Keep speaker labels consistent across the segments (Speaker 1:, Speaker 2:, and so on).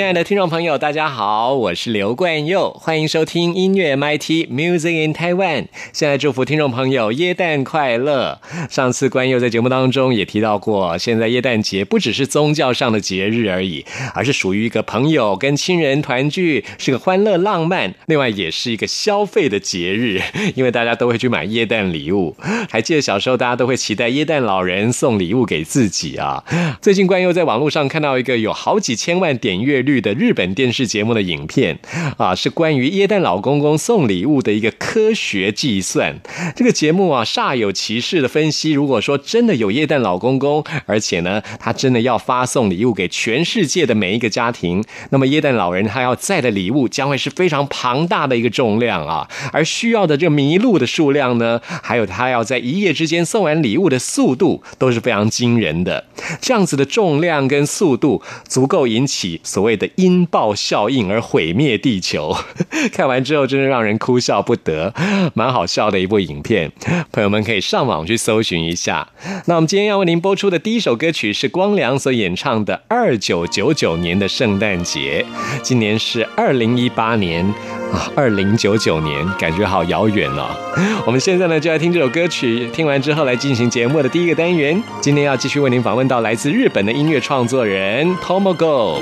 Speaker 1: 亲爱的听众朋友，大家好，我是刘冠佑，欢迎收听音乐 MIT Music in Taiwan。现在祝福听众朋友耶诞快乐。上次冠佑在节目当中也提到过，现在耶诞节不只是宗教上的节日而已，而是属于一个朋友跟亲人团聚，是个欢乐浪漫，另外也是一个消费的节日，因为大家都会去买耶诞礼物。还记得小时候大家都会期待耶诞老人送礼物给自己啊。最近冠佑在网络上看到一个有好几千万点阅。率的日本电视节目的影片啊，是关于耶诞老公公送礼物的一个科学计算。这个节目啊，煞有其事的分析，如果说真的有耶诞老公公，而且呢，他真的要发送礼物给全世界的每一个家庭，那么耶诞老人他要载的礼物将会是非常庞大的一个重量啊，而需要的这个麋鹿的数量呢，还有他要在一夜之间送完礼物的速度都是非常惊人的。这样子的重量跟速度，足够引起所谓。的音爆效应而毁灭地球，看完之后真是让人哭笑不得，蛮好笑的一部影片，朋友们可以上网去搜寻一下。那我们今天要为您播出的第一首歌曲是光良所演唱的《二九九九年的圣诞节》，今年是二零一八年啊，二零九九年，感觉好遥远哦。我们现在呢就来听这首歌曲，听完之后来进行节目的第一个单元。今天要继续为您访问到来自日本的音乐创作人 Tomogo。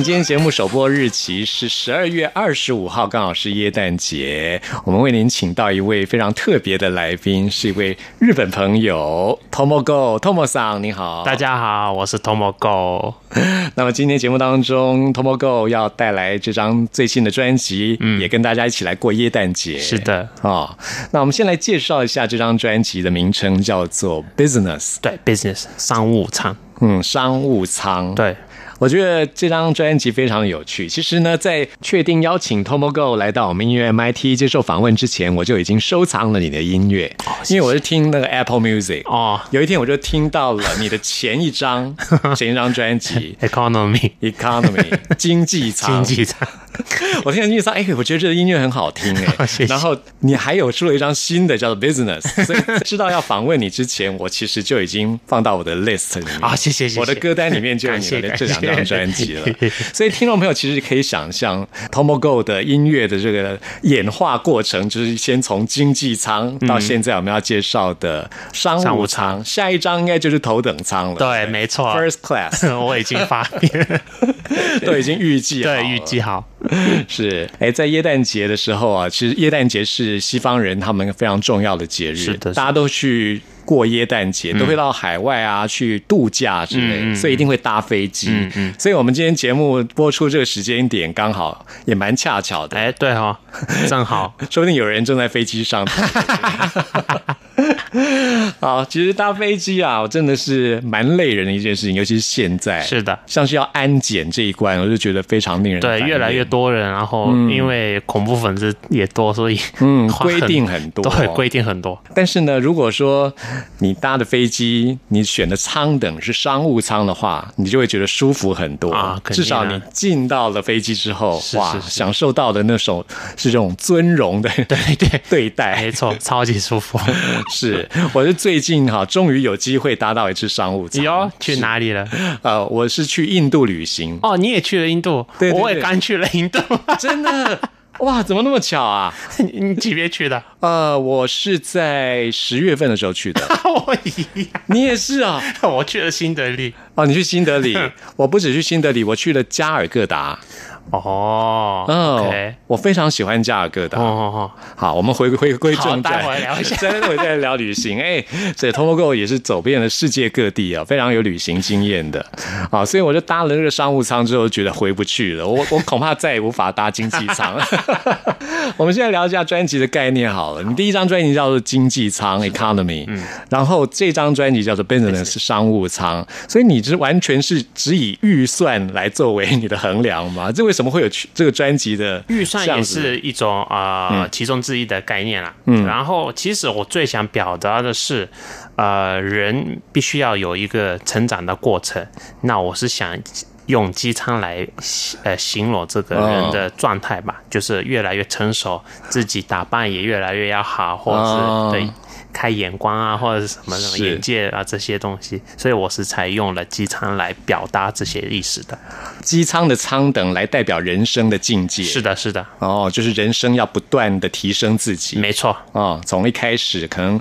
Speaker 1: 们今天节目首播日期是十二月二十五号，刚好是耶诞节。我们为您请到一位非常特别的来宾，是一位日本朋友 Tomogo Tomo 桑，你好，
Speaker 2: 大家好，我是 Tomogo。
Speaker 1: 那么今天节目当中，Tomogo 要带来这张最新的专辑，嗯，也跟大家一起来过耶诞节。
Speaker 2: 是的，
Speaker 1: 哦，那我们先来介绍一下这张专辑的名称，叫做 Business，
Speaker 2: 对，Business 商务舱，
Speaker 1: 嗯，商务舱，
Speaker 2: 对。
Speaker 1: 我觉得这张专辑非常有趣。其实呢，在确定邀请 Tomogo 来到我们音乐 MIT 接受访问之前，我就已经收藏了你的音乐，因为我是听那个 Apple Music 哦。有一天我就听到了你的前一张前一张专辑
Speaker 2: Economy
Speaker 1: Economy 经济舱
Speaker 2: 经济舱。
Speaker 1: 我听经济舱，哎，我觉得这个音乐很好听哎。然后你还有出了一张新的叫做 Business，所以知道要访问你之前，我其实就已经放到我的 list 里面
Speaker 2: 啊。谢谢谢谢。
Speaker 1: 我的歌单里面就有你的这两张。张专辑了，所以听众朋友其实可以想象 Tomogo 的音乐的这个演化过程，就是先从经济舱到现在我们要介绍的商务舱，下一张应该就是头等舱了。
Speaker 2: 对，没错
Speaker 1: ，First Class，
Speaker 2: 我已经发 现，
Speaker 1: 都已经预计
Speaker 2: 对预计好。
Speaker 1: 是。哎，在耶诞节的时候啊，其实耶诞节是西方人他们非常重要的节日，
Speaker 2: 是的，
Speaker 1: 大家都去。过耶诞节都会到海外啊去度假之类，所以一定会搭飞机。所以我们今天节目播出这个时间点刚好也蛮恰巧的。
Speaker 2: 哎，对哈，正好，
Speaker 1: 说不定有人正在飞机上。好，其实搭飞机啊，我真的是蛮累人的一件事情，尤其是现在。
Speaker 2: 是的，
Speaker 1: 像是要安检这一关，我就觉得非常令人
Speaker 2: 对，越来越多人，然后因为恐怖分子也多，所以
Speaker 1: 嗯，规定很多，
Speaker 2: 对，规定很多。
Speaker 1: 但是呢，如果说你搭的飞机，你选的舱等是商务舱的话，你就会觉得舒服很多
Speaker 2: 啊。
Speaker 1: 至少你进到了飞机之后，哇，享受到的那种是这种尊荣的
Speaker 2: 对对
Speaker 1: 对待，
Speaker 2: 没错，超级舒服。
Speaker 1: 是，我是最近哈，终于有机会搭到一次商务舱。
Speaker 2: 哟，去哪里了？
Speaker 1: 呃，我是去印度旅行。
Speaker 2: 哦，你也去了印度？
Speaker 1: 对，
Speaker 2: 我也刚去了印度。
Speaker 1: 真的？哇，怎么那么巧啊？
Speaker 2: 你几月去的？
Speaker 1: 呃，我是在十月份的时候去的。
Speaker 2: 我一样。
Speaker 1: 你也是啊？
Speaker 2: 我去了新德里。
Speaker 1: 哦，你去新德里？我不止去新德里，我去了加尔各答。
Speaker 2: 哦，嗯，
Speaker 1: 我非常喜欢加尔各答。哦，好，我们回回归正传，
Speaker 2: 待会聊一下，
Speaker 1: 待会再聊旅行。哎，这 Tomogo 也是走遍了世界各地啊，非常有旅行经验的。啊，所以我就搭了那个商务舱之后，觉得回不去了。我我恐怕再也无法搭经济舱。我们现在聊一下专辑的概念好了。你第一张专辑叫做经济舱 （Economy），嗯，然后这张专辑叫做 Business 商务舱。所以你这完全是只以预算来作为你的衡量吗？这为什怎么会有这个专辑的
Speaker 2: 预算也是一种啊其中之一的概念啦。嗯，然后其实我最想表达的是，呃，人必须要有一个成长的过程。那我是想用机舱来呃形容这个人的状态吧，就是越来越成熟，自己打扮也越来越要好，或者是对。开眼光啊，或者是什么什么眼界啊，这些东西，所以我是采用了机舱来表达这些意思的。
Speaker 1: 机舱的舱等来代表人生的境界。
Speaker 2: 是的，是的。
Speaker 1: 哦，就是人生要不断的提升自己。
Speaker 2: 没错。
Speaker 1: 哦，从一开始可能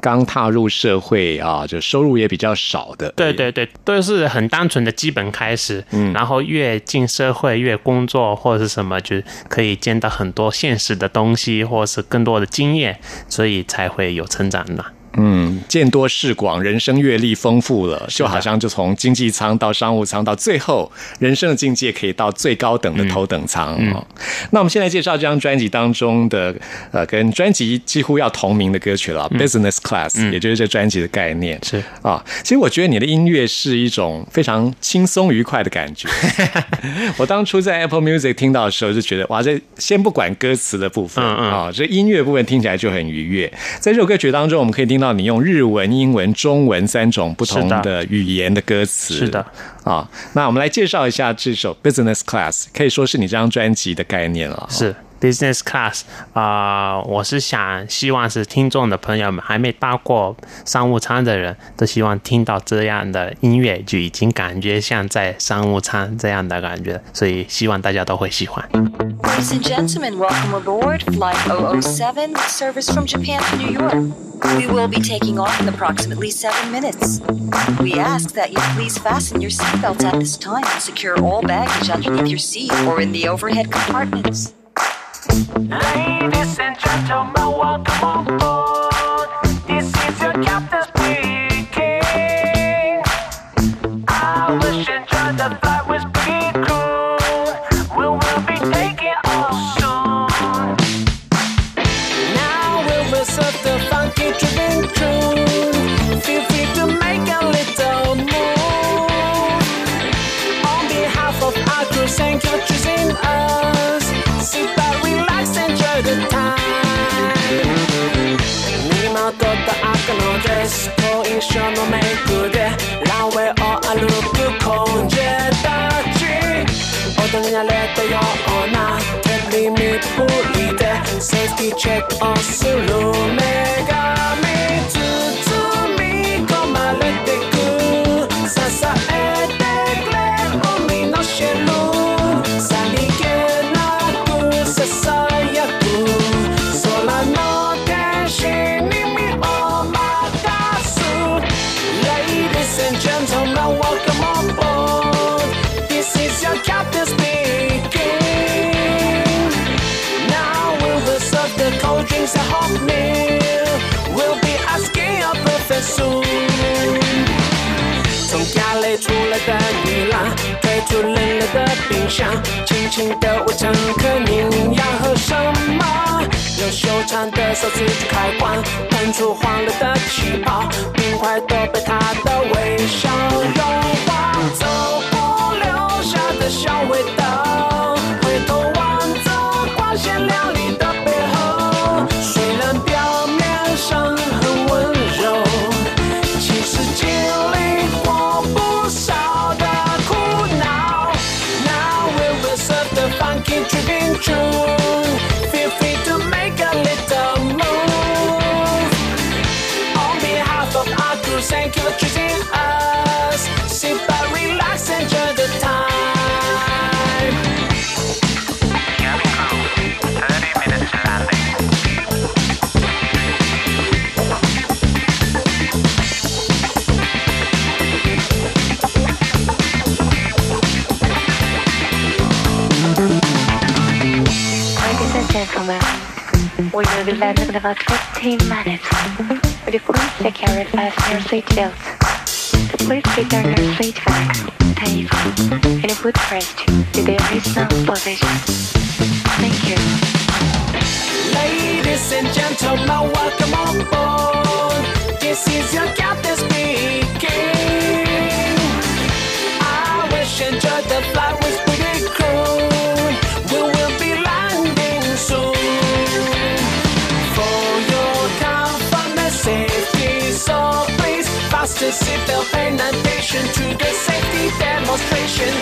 Speaker 1: 刚踏入社会啊，就收入也比较少的。
Speaker 2: 对对对，都是很单纯的基本开始。嗯。然后越进社会，越工作或者是什么，就可以见到很多现实的东西，或者是更多的经验，所以才会有成。展了。
Speaker 1: 嗯，见多识广，人生阅历丰富了，就好像就从经济舱到商务舱，到最后人生的境界可以到最高等的头等舱哦。那我们现在介绍这张专辑当中的呃，跟专辑几乎要同名的歌曲了，Business Class，也就是这专辑的概念
Speaker 2: 是
Speaker 1: 啊。其实我觉得你的音乐是一种非常轻松愉快的感觉。我当初在 Apple Music 听到的时候就觉得，哇，这先不管歌词的部分啊，这音乐部分听起来就很愉悦。在这首歌曲当中，我们可以听到。你用日文、英文、中文三种不同的语言的歌词，
Speaker 2: 是的
Speaker 1: 啊。那我们来介绍一下这首《Business Class》，可以说是你这张专辑的概念了。
Speaker 2: 是 business class 啊，我是想希望是听众的朋友们还没搭过商务舱的人都希望听到这样的音乐，就已经感觉像在商务舱这样的感觉，所以希望大家都会喜欢。
Speaker 3: Ladies and gentlemen, welcome aboard Flight 007, service from Japan to New York. We will be taking off in approximately seven minutes. We ask that you please fasten your seatbelts at this time and secure all baggage underneath your seat or in the overhead compartments.
Speaker 4: Ladies and gentlemen, welcome on board. This is your captain ona Termini pulite Safety check o sulume 从家里出来的女郎，推出冷冷的冰箱，轻轻的问乘客您要喝什么？用修长的手指去开关，喷出欢乐的气泡，冰块都被她的微笑融化，走过留下的小味道，we will
Speaker 5: be landing in about 15 minutes. Would you please take care and fasten your seat belts? Please return your seat back, table, and footrest to their original position. Thank you.
Speaker 4: Ladies and gentlemen, welcome on board. This is your captain speaking. I wish you enjoyed the flight fasten seatbelt, pay attention to the safety demonstration.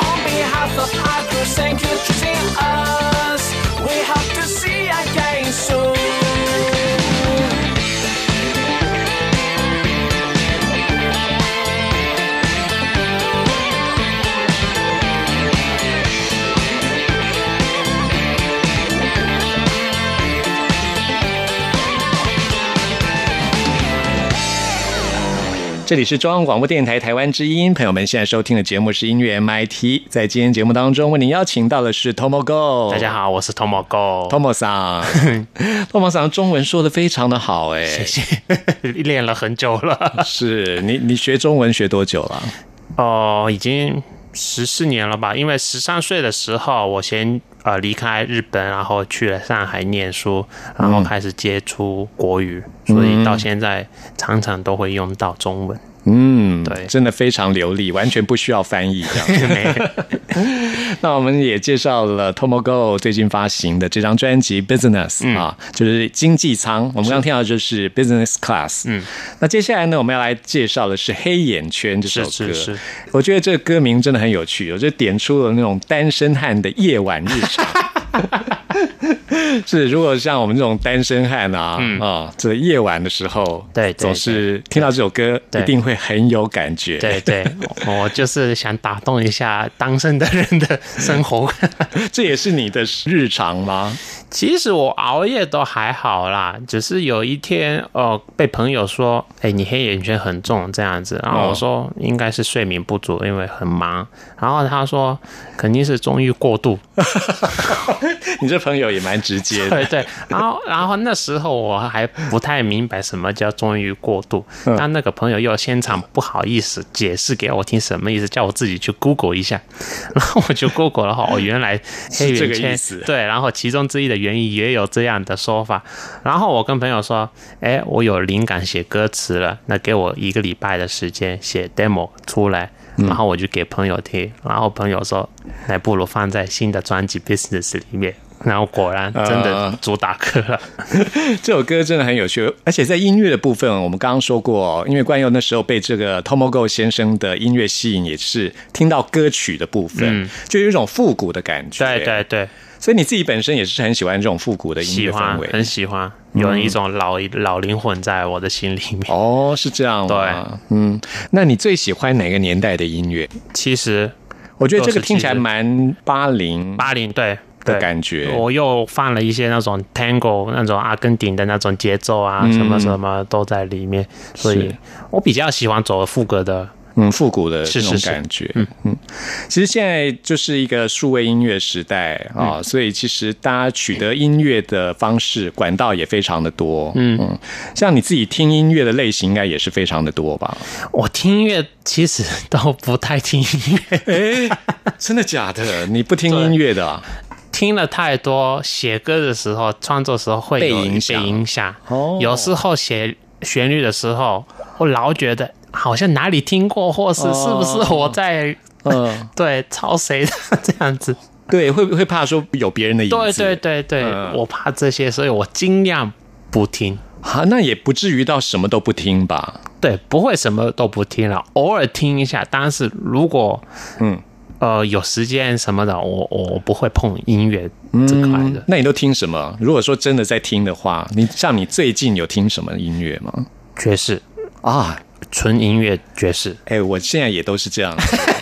Speaker 4: On behalf of our crew, thank you choosing us. We hope to see again soon.
Speaker 1: 这里是中央广播电台台湾之音，朋友们现在收听的节目是音乐 MIT。在今天节目当中，为您邀请到的是 Tomo Go。
Speaker 2: 大家好，我是 Tomo Go。
Speaker 1: ，Tomo 桑，Tomo 桑中文说的非常的好，哎，
Speaker 2: 谢谢，练了很久了，
Speaker 1: 是你你学中文学多久了？
Speaker 2: 哦，已经十四年了吧？因为十三岁的时候，我先呃离开日本，然后去了上海念书，然后开始接触国语，所以到现在常常都会用到中文。
Speaker 1: 嗯，
Speaker 2: 对
Speaker 1: 真的非常流利，完全不需要翻译这样。那我们也介绍了 Tomo Go 最近发行的这张专辑《Business》啊，就是经济舱。我们刚刚听到的就是 Business Class。
Speaker 2: 嗯，
Speaker 1: 那接下来呢，我们要来介绍的是《黑眼圈》这首歌。
Speaker 2: 是是是
Speaker 1: 我觉得这个歌名真的很有趣，我就点出了那种单身汉的夜晚日常。是，如果像我们这种单身汉啊，啊，这夜晚的时候，
Speaker 2: 嗯对对
Speaker 1: 总是听到这首歌，一定会很有感觉。
Speaker 2: 对对，我就是想打动一下单身的人的 生活。
Speaker 1: 这也是你的日常吗？
Speaker 2: 其实我熬夜都还好啦，只是有一天哦，被朋友说，哎、你黑眼圈很重这样子，然后我说应该是睡眠不足，因为很忙，然后他说肯定是纵欲过度，
Speaker 1: 你这朋友也蛮直接的。
Speaker 2: 对对，然后 然后那时候我还不太明白什么叫终于过度，
Speaker 1: 嗯。
Speaker 2: 但那个朋友又现场不好意思解释给我听什么意思，叫我自己去 Google 一下，然后我就 Google 了哈，哦，原来
Speaker 1: 这个意思。
Speaker 2: 对，然后其中之一的原因也有这样的说法，然后我跟朋友说，哎，我有灵感写歌词了，那给我一个礼拜的时间写 demo 出来。
Speaker 1: 嗯。
Speaker 2: 然后我就给朋友听，然后朋友说，那不如放在新的专辑 Business 里面。然后果然真的
Speaker 1: 呃
Speaker 2: 主打歌了。
Speaker 1: 这首歌真的很有趣，而且在音乐的部分，我们刚刚说过，因为冠佑那时候被这个 Tomogo 先生的音乐吸引，也是听到歌曲的部分，就有一种复古的感觉。
Speaker 2: 对对对，
Speaker 1: 所以你自己本身也是很喜欢这种复古的音乐氛围。
Speaker 2: 欢很喜欢，有一种老老灵魂在我的心里面。
Speaker 1: 哦，是这样对？嗯，那你最喜欢哪个年代的音乐？
Speaker 2: 其实
Speaker 1: 我觉得这个听起来蛮八零
Speaker 2: 八零对
Speaker 1: 的感觉。
Speaker 2: 我又放了一些那种 tango 那种阿根廷的那种节奏啊，什么什么都在里面，所以我比较喜欢走副歌的。
Speaker 1: 嗯，复古的这种
Speaker 2: 是是是
Speaker 1: 感觉。嗯嗯，其实现在就是一个数位音乐时代啊、
Speaker 2: 嗯
Speaker 1: 所以其实大家取得音乐的方式管道也非常的多。嗯嗯，像你自己听音乐的类型，应该也是非常的多吧？
Speaker 2: 我听音乐其实都不太听音乐，
Speaker 1: 哎，真的假的？你不听音乐的、啊？
Speaker 2: 听了太多，写歌的时候、创作的时候会有
Speaker 1: 被影响
Speaker 2: 影响。
Speaker 1: 哦
Speaker 2: 有时候写旋律的时候，我老觉得好像哪里听过，或是是不是我在、
Speaker 1: 嗯，
Speaker 2: 对抄谁的这样子。
Speaker 1: 对，会不会怕说有别人的影子？
Speaker 2: 对对对对，
Speaker 1: 嗯
Speaker 2: 我怕这些，所以我尽量不听。
Speaker 1: 啊，那也不至于到什么都不听吧？
Speaker 2: 对，不会什么都不听了，偶尔听一下。但是如果
Speaker 1: 嗯
Speaker 2: 呃有时间什么的，我我不会碰音乐这块的。
Speaker 1: 嗯那你都听什么？如果说真的在听的话，你像你最近有听什么音乐吗？
Speaker 2: 爵士，
Speaker 1: 啊，
Speaker 2: 纯音乐爵士。
Speaker 1: 哎、我现在也都是这样。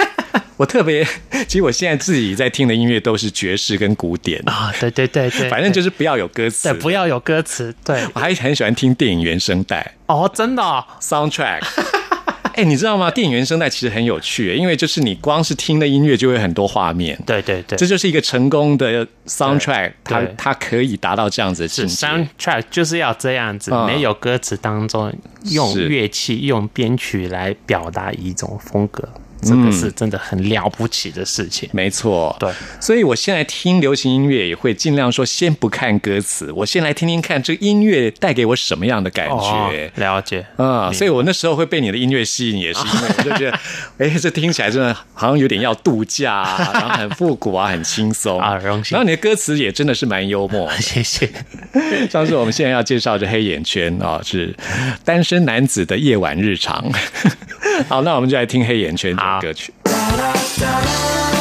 Speaker 1: 我特别，其实我现在自己在听的音乐都是爵士跟古典，
Speaker 2: 啊，对对对对，
Speaker 1: 反正就是是不要有歌词。
Speaker 2: 对，不要有歌词，对，
Speaker 1: 我还很喜欢听电影原声带
Speaker 2: 哦，真的哦、
Speaker 1: （soundtrack）。哎、你知道吗？电影原声带其实很有趣，因为就是你光是听的音乐就会很多画面。
Speaker 2: 对对对，
Speaker 1: 这就是一个成功的 soundtrack，它它可以达到这样子的境
Speaker 2: 是
Speaker 1: 界。
Speaker 2: soundtrack 就是要这样子，
Speaker 1: 嗯
Speaker 2: 没有歌词当中用乐器、用编曲来表达一种风格，这个是真的很了不起的事情。
Speaker 1: 没错，
Speaker 2: 对，
Speaker 1: 所以我现在听流行音乐也会尽量说先不看歌词，我先来听听看这个音乐带给我什么样的感
Speaker 2: 哦
Speaker 1: 觉。
Speaker 2: 了解。
Speaker 1: 啊、所以我那时候会被你的音乐吸引，也是因为我就觉得，哎、这听起来真的好像有点要度假、啊，然后很复古啊，很轻松。
Speaker 2: 啊荣幸。
Speaker 1: 然后你的歌词也真的是蛮幽默，
Speaker 2: 谢谢。
Speaker 1: 上次我们现在要介绍的黑眼圈啊、是单身男子的夜晚日常。好，那我们就来听黑眼圈。
Speaker 2: 好
Speaker 1: 歌曲。
Speaker 4: 爱，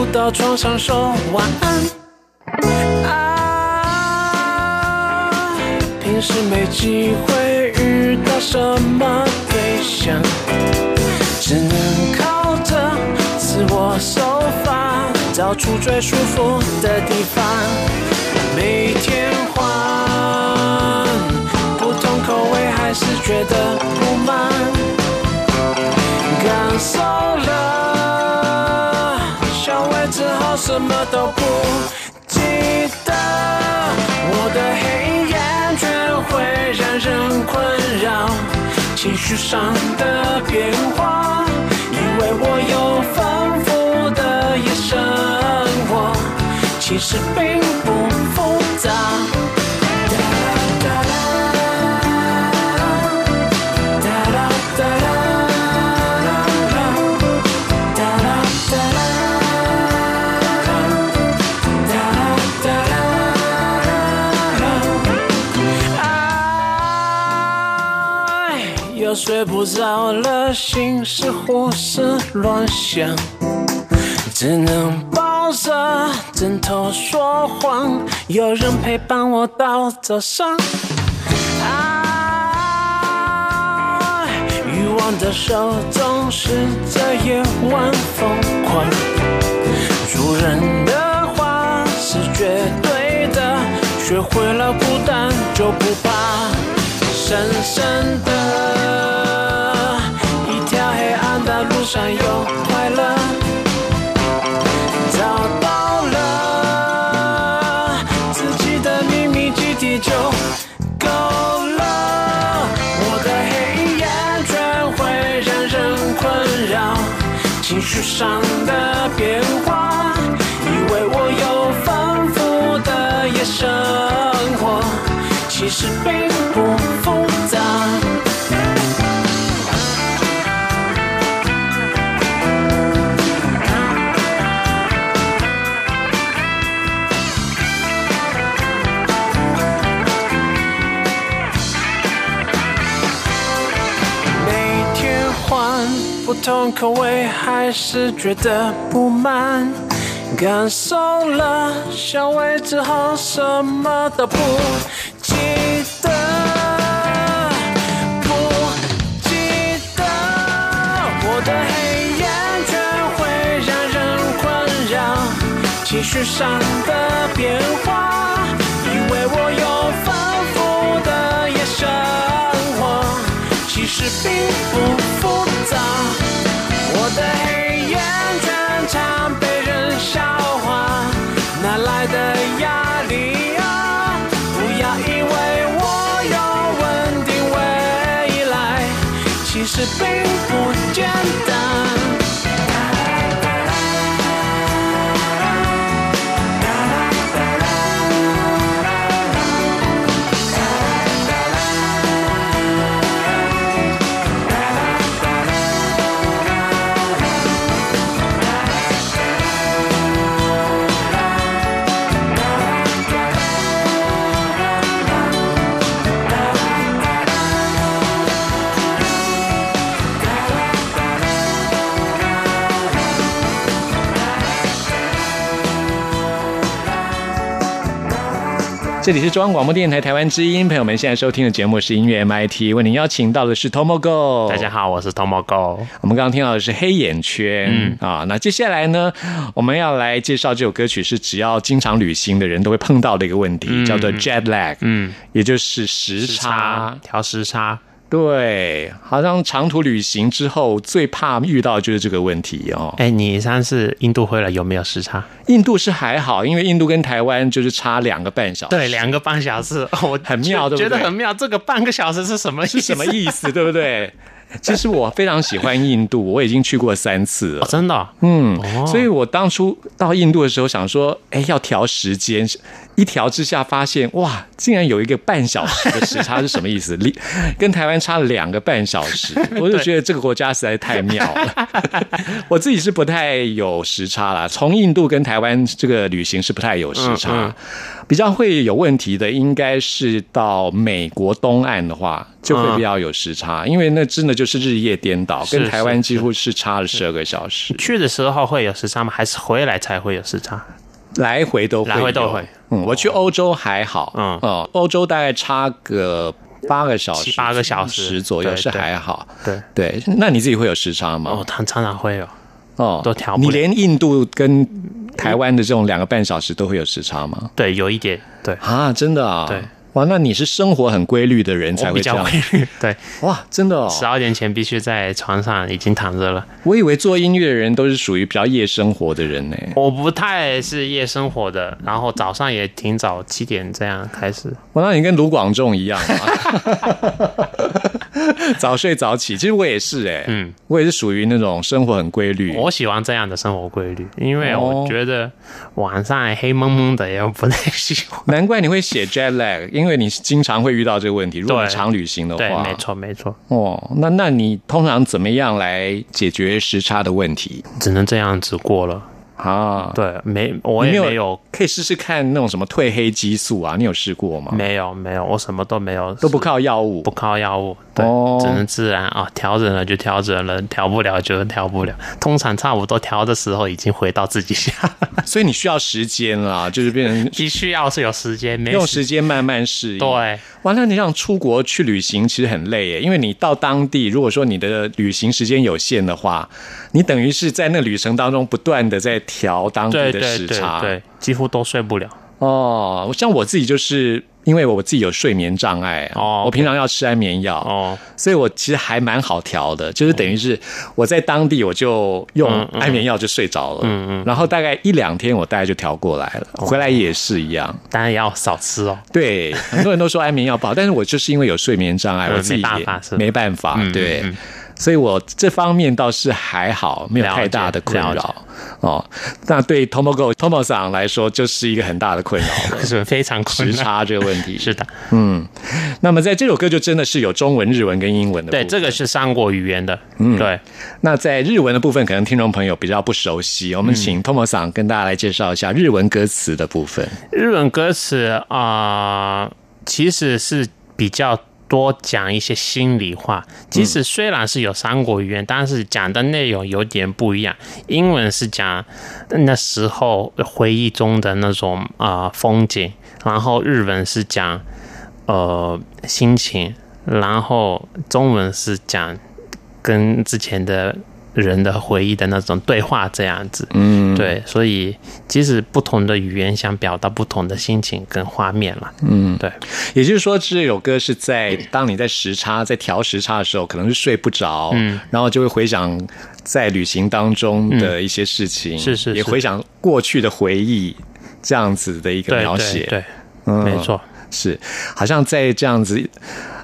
Speaker 4: 不到床上说晚安。啊，平时没机会遇到什么对象，只能靠着自我手法，找出最舒服的地方。每天换不同口味，还是觉得不满。感受了之后什么都不记得。我的黑眼圈会让人困扰情绪上的变化因为我有丰富的夜生活其实并不复杂。睡不着了，心事胡思乱想，只能抱着枕头说谎，有人陪伴我到早上。爱，欲望的手总是在夜晚疯狂。主人的话是绝对的，学会了孤单就不怕。深深的一条黑暗的路上有快乐，找到了自己的秘密基地就够了。我的黑眼圈会让人困扰，情绪上的变化，以为我有丰富的夜生活，其实并同口味，还是觉得不满。感受了香味之后，什么都不记得，不记得。我的黑眼圈会让人困扰，情绪上的变化，以为我有丰富的夜生活，其实并不复杂。我的黑眼圈常被人笑话，哪来的压力啊？不要以为我有稳定未来，其实并不简单。
Speaker 6: 这里是中央广播电台台湾之音，朋友们现在收听的节目是音乐 MIT，为您邀请到的是 Tomogo。
Speaker 2: 大家好，我是 Tomogo。
Speaker 6: 我们刚刚听到的是黑眼圈、啊，那接下来呢，我们要来介绍这首歌曲是只要经常旅行的人都会碰到的一个问题，叫做 jet lag，
Speaker 2: 嗯，
Speaker 6: 也就是时差。
Speaker 2: 调时差，
Speaker 6: 对，好像长途旅行之后最怕遇到的就是这个问题哦。
Speaker 2: 哎，你上次印度回来有没有时差？
Speaker 6: 印度是还好，因为印度跟台湾就是差两个半小时，
Speaker 2: 对，两个半小时，我
Speaker 6: 很妙对不对
Speaker 2: 觉得很妙。这个半个小时是什么意思？
Speaker 6: 是什么意思？对不对？其实我非常喜欢印度，我已经去过三次了
Speaker 2: 哦，。真的哦、
Speaker 6: 嗯，
Speaker 2: 哦
Speaker 6: 所以我当初到印度的时候想说，哎，要调时间，一调之下发现，哇，竟然有一个半小时的时差是什么意思？离 跟台湾差了两个半小时，我就觉得这个国家实在太妙了。我自己是不太有时差啦，从印度跟台湾这个旅行是不太有时差。
Speaker 2: 嗯嗯
Speaker 6: 比较会有问题的，应该是到美国东岸的话，就会比较有时差，因为那真的就是日夜颠倒，跟台湾
Speaker 2: 是
Speaker 6: 几乎是差了十二个小时。
Speaker 2: 去的时候会有时差吗？还是回来才会有时差？
Speaker 6: 来回都会，
Speaker 2: 来回都会
Speaker 6: 嗯，我去欧洲还好，
Speaker 2: 嗯
Speaker 6: 哦，欧洲大概差个八个小时、
Speaker 2: 七八个小时
Speaker 6: 左右是还好。
Speaker 2: 对，
Speaker 6: 对，那你自己会有时差吗？
Speaker 2: 哦，常常常会有。
Speaker 6: 哦
Speaker 2: 都调
Speaker 6: 你连印度跟台湾的这种两个半小时都会有时差吗？
Speaker 2: 对，有一点，对，
Speaker 6: 啊，真的啊？
Speaker 2: 对。
Speaker 6: 哇，那你是生活很规律的人才会这样
Speaker 2: 规律。对，
Speaker 6: 哇，真的哦！
Speaker 2: 十二点前必须在床上已经躺着了。
Speaker 6: 我以为做音乐的人都是属于比较夜生活的人呢。
Speaker 2: 我不太是夜生活的，然后早上也挺早，七点这样开始。
Speaker 6: 哇，那你跟卢广仲一样啊？早睡早起。其实我也是哎、
Speaker 2: 嗯，
Speaker 6: 我也是属于那种生活很规律。
Speaker 2: 我喜欢这样的生活规律，因为
Speaker 6: 哦
Speaker 2: 我觉得晚上黑蒙蒙的也不太喜欢。
Speaker 6: 难怪你会写 jet lag，因为你经常会遇到这个问题。如果你常旅行的
Speaker 2: 对，
Speaker 6: 话，
Speaker 2: 没错没错，
Speaker 6: 哦，那那你通常怎么样来解决时差的问题
Speaker 2: 只能这样子过了。
Speaker 6: 啊？
Speaker 2: 对，没我也没有
Speaker 6: 可以试试看那种什么褪黑激素啊，你有试过吗？
Speaker 2: 没有没有，我什么都没有，
Speaker 6: 都不靠药物
Speaker 2: 不靠药物，对，
Speaker 6: 哦
Speaker 2: 只能自然啊，调整了就调整了，调不了就调不了。通常差不多调的时候已经回到自己家，
Speaker 6: 所以你需要时间啦，就是变成
Speaker 2: 必须要是有时间，没
Speaker 6: 有时间慢慢适应。
Speaker 2: 对，
Speaker 6: 完了你想出国去旅行，其实很累耶，因为你到当地，如果说你的旅行时间有限的话，你等于是在那旅程当中不断的在调当地的
Speaker 2: 对对对
Speaker 6: 时差。
Speaker 2: 对，几乎都睡不了。
Speaker 6: 哦，像我自己就是因为我自己有睡眠障碍，
Speaker 2: 哦
Speaker 6: 我平常要吃安眠药，
Speaker 2: 哦，
Speaker 6: 所以我其实还蛮好调的，就是等于是我在当地我就用安眠药就睡着了，
Speaker 2: 嗯嗯
Speaker 6: 然后大概一两天我大概就调过来了，回来也是一样。
Speaker 2: 当然要少吃哦。
Speaker 6: 对，很多人都说安眠药不好，但是我就是因为有睡眠障碍，
Speaker 2: 嗯
Speaker 6: 我自己
Speaker 2: 没办
Speaker 6: 也
Speaker 2: 法是
Speaker 6: 没办法，
Speaker 2: 嗯
Speaker 6: 对。
Speaker 2: 嗯
Speaker 6: 所以我这方面倒是还好，没有太大的困
Speaker 2: 了
Speaker 6: 扰哦。那对 Tomogo Tomo 桑来说，就是一个很大的困扰了，
Speaker 2: 是非常困难。
Speaker 6: 时差这个问题。
Speaker 2: 是的，
Speaker 6: 嗯，那么在这首歌就真的是有中文、日文跟英文的。
Speaker 2: 对，这个。是三国语言的。
Speaker 6: 嗯
Speaker 2: 对，
Speaker 6: 那在日文的部分，可能听众朋友比较不熟悉，我们请 Tomo 桑跟大家来介绍一下日文歌词的部分。
Speaker 2: 日文歌词啊、其实是比较多讲一些心里话。即使虽然是有三国语言，但是讲的内容有点不一样。英文是讲那时候回忆中的那种啊、风景，然后日文是讲呃心情，然后中文是讲跟之前的人的回忆的那种对话这样子。
Speaker 6: 嗯，
Speaker 2: 对，所以即使不同的语言想表达不同的心情跟画面了。
Speaker 6: 嗯，
Speaker 2: 对，
Speaker 6: 也就是说，这首歌是在当你在时差、在调时差的时候，可能是睡不着，
Speaker 2: 嗯，
Speaker 6: 然后就会回想在旅行当中的一些事情，
Speaker 2: 是是是。
Speaker 6: 也回想过去的回忆，这样子的一个描写，
Speaker 2: 对对，
Speaker 6: 嗯。
Speaker 2: 没错，
Speaker 6: 是，好像在这样子，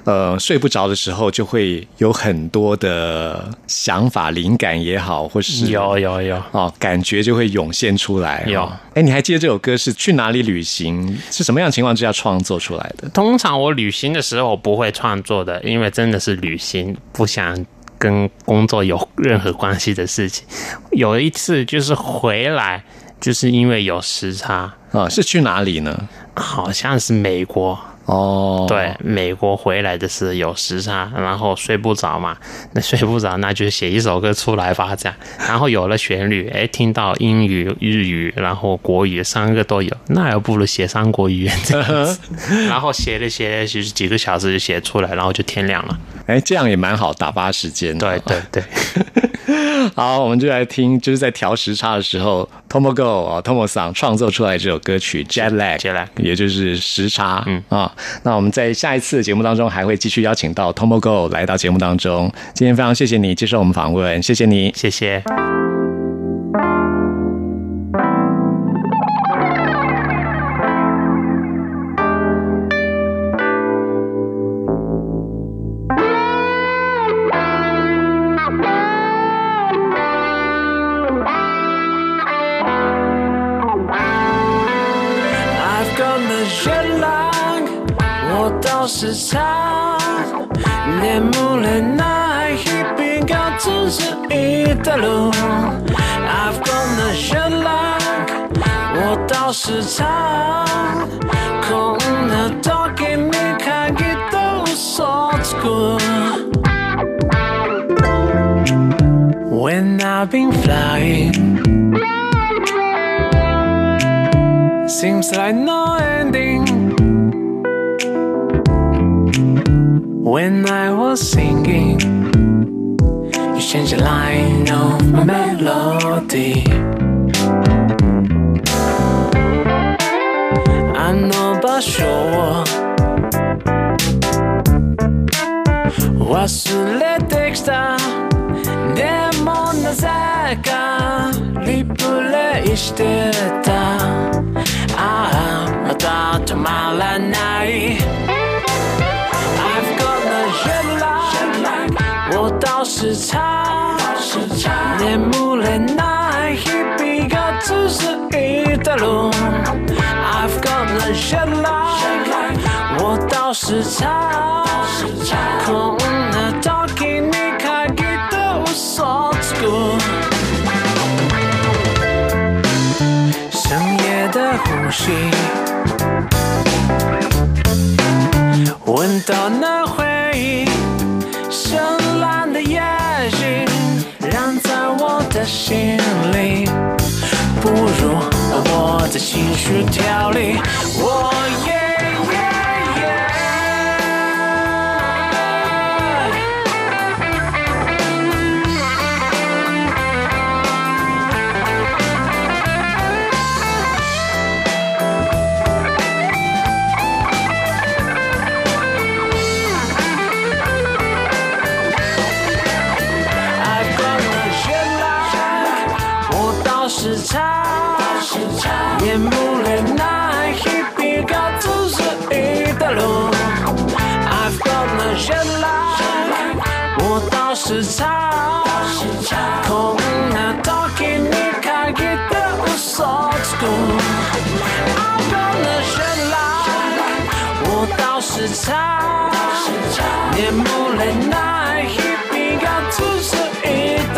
Speaker 6: 呃，睡不着的时候，就会有很多的想法、灵感也好，或是
Speaker 2: 有有有。
Speaker 6: 哦，感觉就会涌现出来。
Speaker 2: 有
Speaker 6: 哦哎，你还记得这首歌是去哪里旅行？是什么样的情况之下创作出来的？
Speaker 2: 通常我旅行的时候不会创作的，因为真的是旅行，不想跟工作有任何关系的事情。有一次就是回来，就是因为有时差，
Speaker 6: 啊，是去哪里呢？
Speaker 2: 好像是美国。
Speaker 6: 哦，
Speaker 2: 对，美国回来的是有时差，然后睡不着嘛，那睡不着，那就写一首歌出来吧，这样，然后有了旋律，哎，听到英语、日语，然后国语三个都有，那还不如写三国语言这样子，然后写了写了，就是几个小时就写出来，然后就天亮了。
Speaker 6: 哎，这样也蛮好，打发时间。
Speaker 2: 对对对，
Speaker 6: 好，我们就来听，就是在调时差的时候，Tomogo 啊，Tomo 桑创作出来这首歌曲《Jet Lag》
Speaker 2: Jet lag
Speaker 6: 也就是时差。
Speaker 2: 嗯
Speaker 6: 啊，那我们在下一次节目当中还会继续邀请到 Tomogo 来到节目当中。今天非常谢谢你接受我们访问，谢谢你。
Speaker 2: 谢谢。
Speaker 4: 是差，眠不了那一边高只是一段路。I've got the jet lag，我倒是差，空的都给你看，给都说过。When I've been flying. Seems like no ending. When I was singing, you changed the line of my melody. I'm not but sure. 忘れてきたでもなぜかリプレイしてたああまた止まらない 恋爱一笔个只是一段路。I've got the jet lag，我倒时差，空的 talking 你开给的无所之故。深夜的呼吸，闻到那回忆，深蓝的夜景，染在我的心里。不如我的情绪调理，我也我倒时差，夜幕恋爱一笔个只是一段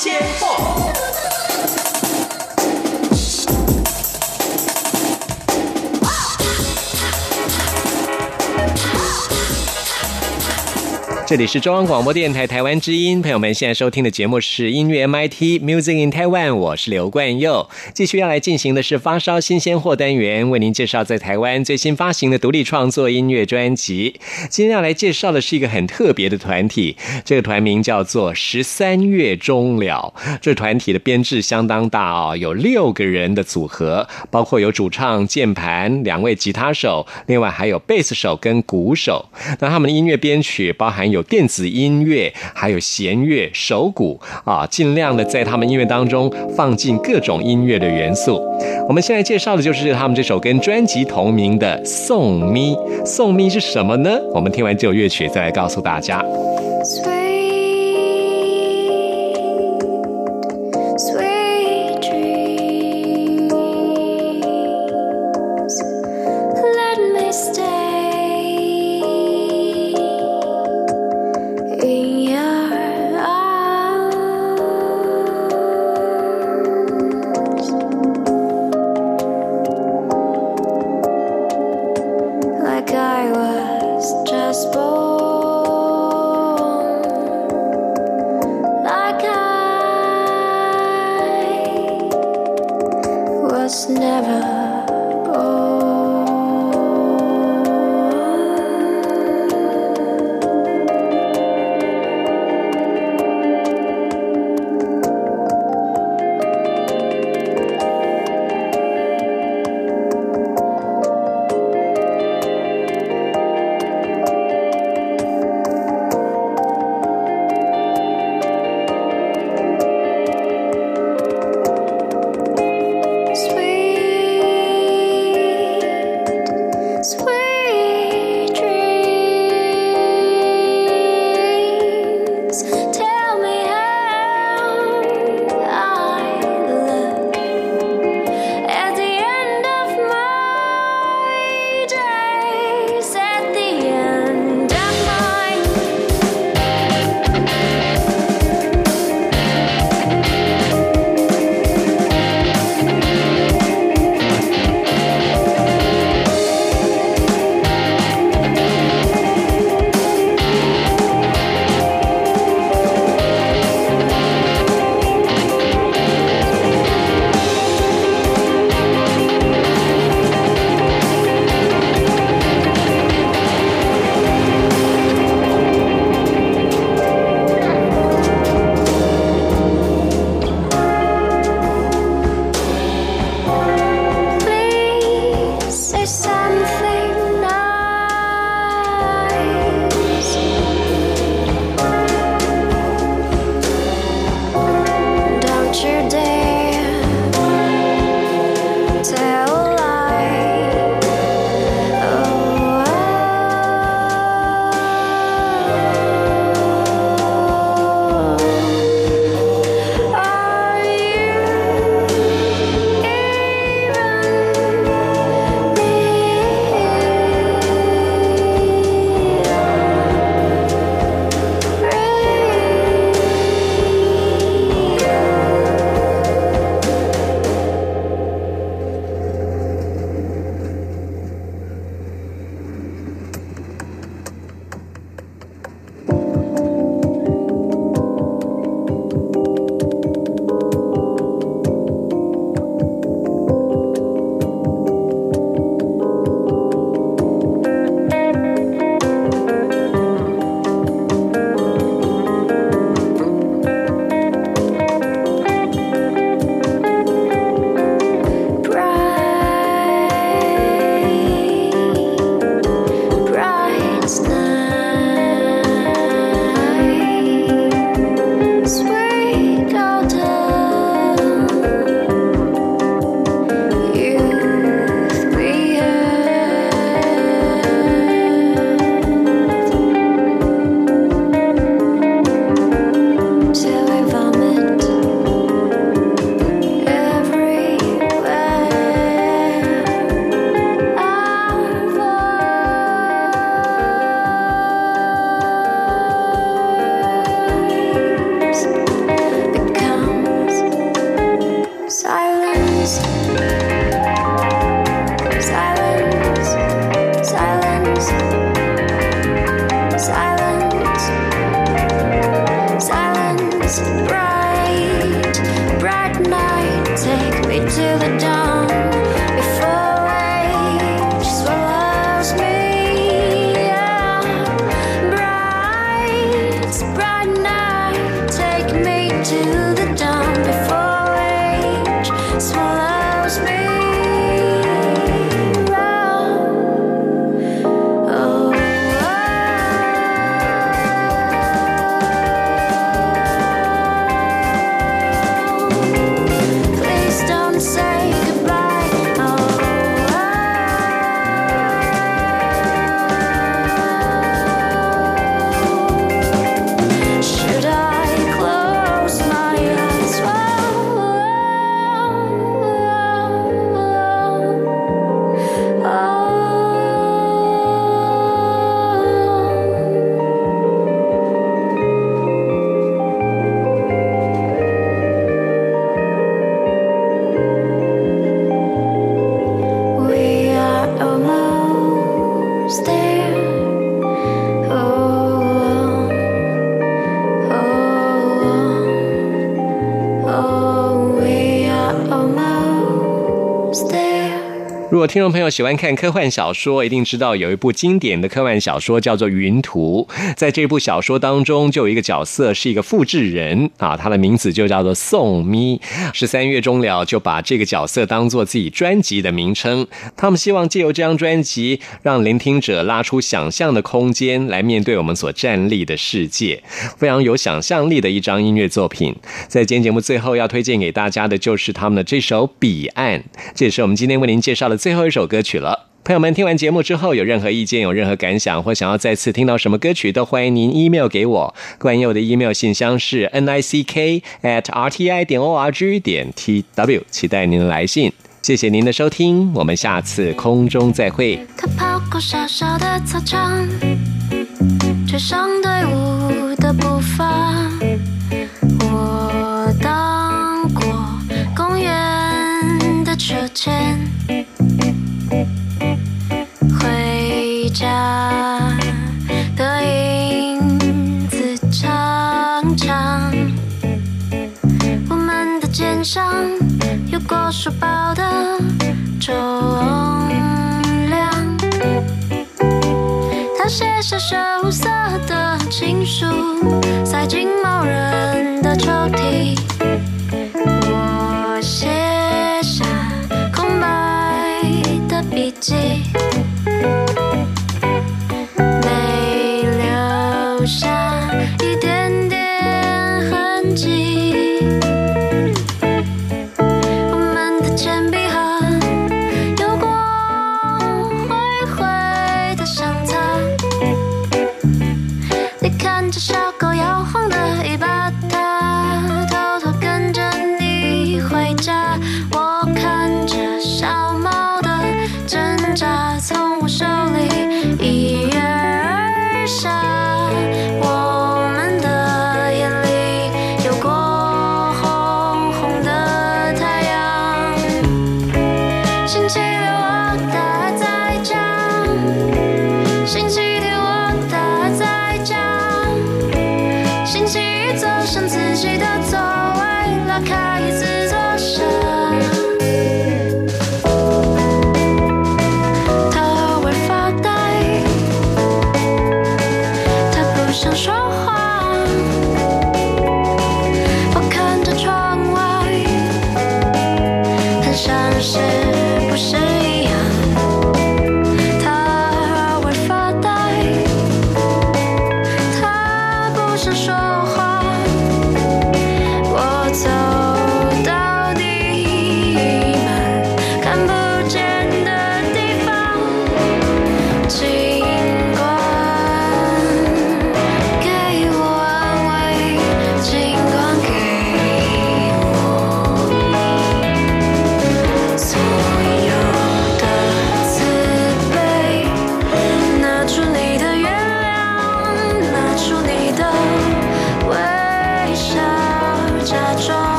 Speaker 4: 鲜货。
Speaker 1: 这里是中央广播电台台湾之音，朋友们现在收听的节目是音乐 MIT Music in Taiwan，我是刘冠佑。继续要来进行的是发烧新鲜货单元，为您介绍在台湾最新发行的独立创作音乐专辑。今天要来介绍的是一个很特别的团体，这个团名叫做十三月终了。这团体的编制相当大哦，有六个人的组合，包括有主唱、键盘、两位吉他手，另外还有贝斯手跟鼓手。那他们的音乐编曲包含有电子音乐，还有弦乐、手鼓啊，尽量的在他们音乐当中放进各种音乐的元素。我们现在介绍的就是他们这首跟专辑同名的《送咪》。送咪是什么呢？我们听完这首乐曲再来告诉大家。
Speaker 7: made to the
Speaker 1: dark. 果听众朋友喜欢看科幻小说，一定知道有一部经典的科幻小说叫做《云图》。在这部小说当中，就有一个角色是一个复制人啊，他的名字就叫做宋咪。十三月中了就把这个角色当做自己专辑的名称。他们希望借由这张专辑，让聆听者拉出想象的空间，来面对我们所站立的世界。非常有想象力的一张音乐作品。在今天节目最后要推荐给大家的就是他们的这首《彼岸》，这也是我们今天为您介绍的最后一首歌曲了。朋友们，听完节目之后有任何意见、有任何感想，或想要再次听到什么歌曲，都欢迎您 email 给我。关于我的 email 信箱是 n i c k at r t i 点 o r g 点 t w，期待您的来信。谢谢您的收听，我们下次空中再会。
Speaker 7: 他跑过小小的操场，追上队伍的步伐。我当过公园的秋千，家的影子长长。我们的肩上有过书包的重量。他写下羞涩的情书，塞进某人的抽屉。